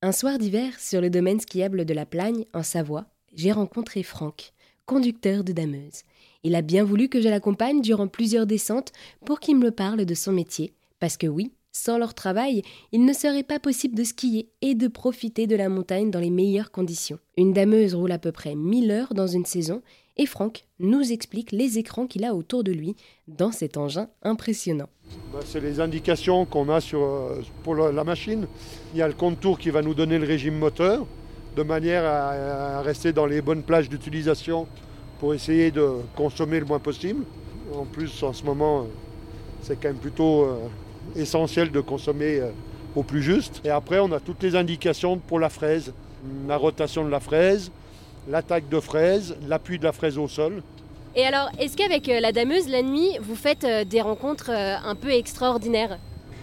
Un soir d'hiver, sur le domaine skiable de la Plagne, en Savoie, j'ai rencontré Franck, conducteur de dameuse. Il a bien voulu que je l'accompagne durant plusieurs descentes pour qu'il me parle de son métier, parce que oui, sans leur travail, il ne serait pas possible de skier et de profiter de la montagne dans les meilleures conditions. Une dameuse roule à peu près 1000 heures dans une saison et Franck nous explique les écrans qu'il a autour de lui dans cet engin impressionnant. Bah, c'est les indications qu'on a sur, euh, pour la machine. Il y a le contour qui va nous donner le régime moteur, de manière à, rester dans les bonnes plages d'utilisation pour essayer de consommer le moins possible. En plus, en ce moment, c'est quand même plutôt euh, essentiel de consommer euh, au plus juste. Et après, on a toutes les indications pour la fraise, la rotation de la fraise, l'attaque de fraise, l'appui de la fraise au sol. Et alors, est-ce qu'avec euh, la dameuse, la nuit, vous faites euh, des rencontres euh, un peu extraordinaires?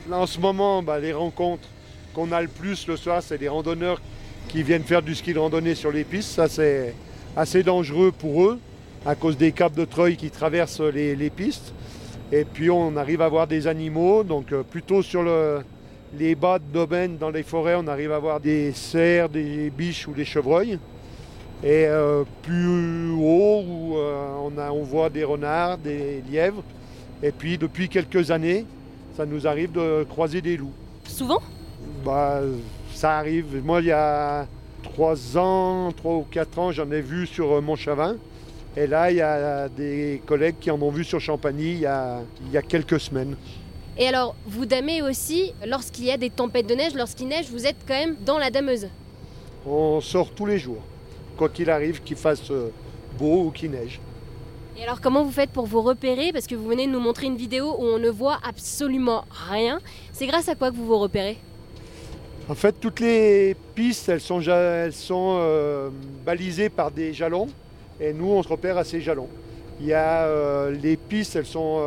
Là, en ce moment, bah, les rencontres qu'on a le plus le soir, c'est des randonneurs qui viennent faire du ski de randonnée sur les pistes. Ça, c'est assez dangereux pour eux à cause des câbles de treuil qui traversent les, pistes. Et puis, on arrive à voir des animaux, donc plutôt sur les bas de domaine dans les forêts, on arrive à voir des cerfs, des biches ou des chevreuils. Et euh, plus haut, où euh, on, a, on voit des renards, des lièvres. Et puis depuis quelques années, ça nous arrive de croiser des loups. Souvent? Bah, Ça arrive. Moi, il y a trois ans, trois ou quatre ans, j'en ai vu sur euh, Montchavin. Et là, il y a des collègues qui en ont vu sur Champagny il y a, il y a quelques semaines. Et alors, vous damez aussi, lorsqu'il y a des tempêtes de neige, lorsqu'il neige, vous êtes quand même dans la dameuse? On sort tous les jours quoi qu'il arrive, qu'il fasse euh, beau ou qu'il neige. Et alors comment vous faites pour vous repérer? Parce que vous venez de nous montrer une vidéo où on ne voit absolument rien. C'est grâce à quoi que vous vous repérez? En fait, toutes les pistes, elles sont, elles sont euh, balisées par des jalons. Et nous, on se repère à ces jalons. Il y a euh, les pistes, elles sont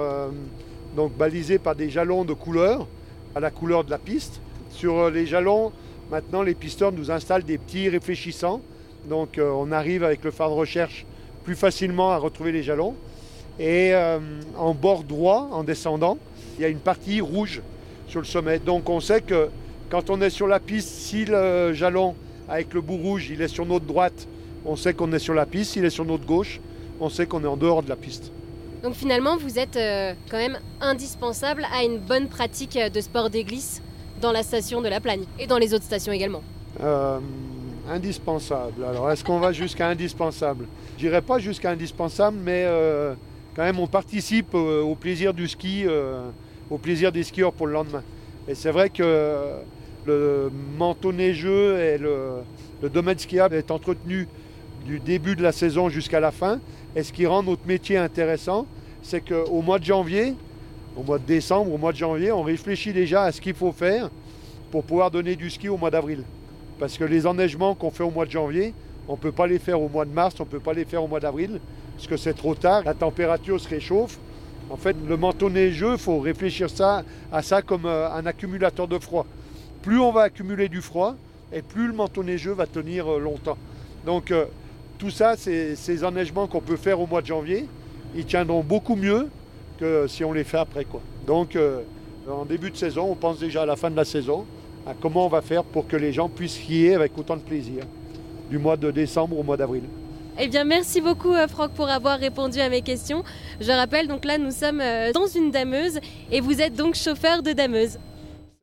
donc balisées par des jalons de couleur, à la couleur de la piste. Sur les jalons, maintenant, les pisteurs nous installent des petits réfléchissants donc euh, on arrive avec le phare de recherche plus facilement à retrouver les jalons. Et euh, en bord droit, en descendant, il y a une partie rouge sur le sommet. Donc on sait que quand on est sur la piste, si le jalon avec le bout rouge, il est sur notre droite, on sait qu'on est sur la piste. S'il est sur notre gauche, on sait qu'on est en dehors de la piste. Donc finalement, vous êtes euh, quand même indispensable à une bonne pratique de sport des glisses dans la station de la Plagne et dans les autres stations également. Indispensable. Alors, est-ce qu'on va jusqu'à indispensable? Je dirais pas jusqu'à indispensable, mais euh, quand même, on participe euh, au plaisir du ski, euh, au plaisir des skieurs pour le lendemain. Et c'est vrai que le manteau neigeux et le, domaine skiable est entretenu du début de la saison jusqu'à la fin. Et ce qui rend notre métier intéressant, c'est qu'au mois de janvier, au mois de décembre, au mois de janvier, on réfléchit déjà à ce qu'il faut faire pour pouvoir donner du ski au mois d'avril. Parce que les enneigements qu'on fait au mois de janvier, on ne peut pas les faire au mois de mars, on ne peut pas les faire au mois d'avril, parce que c'est trop tard, la température se réchauffe. En fait, le manteau neigeux, il faut réfléchir à ça comme euh, un accumulateur de froid. Plus on va accumuler du froid, et plus le manteau neigeux va tenir euh, longtemps. Donc euh, tout ça, ces enneigements qu'on peut faire au mois de janvier, ils tiendront beaucoup mieux que si on les fait après. Quoi. Donc en début de saison, on pense déjà à la fin de la saison comment on va faire pour que les gens puissent skier avec autant de plaisir, du mois de décembre au mois d'avril. Eh bien, merci beaucoup, euh, Franck, pour avoir répondu à mes questions. Je rappelle, donc là, nous sommes euh, dans une dameuse et vous êtes donc chauffeur de dameuse.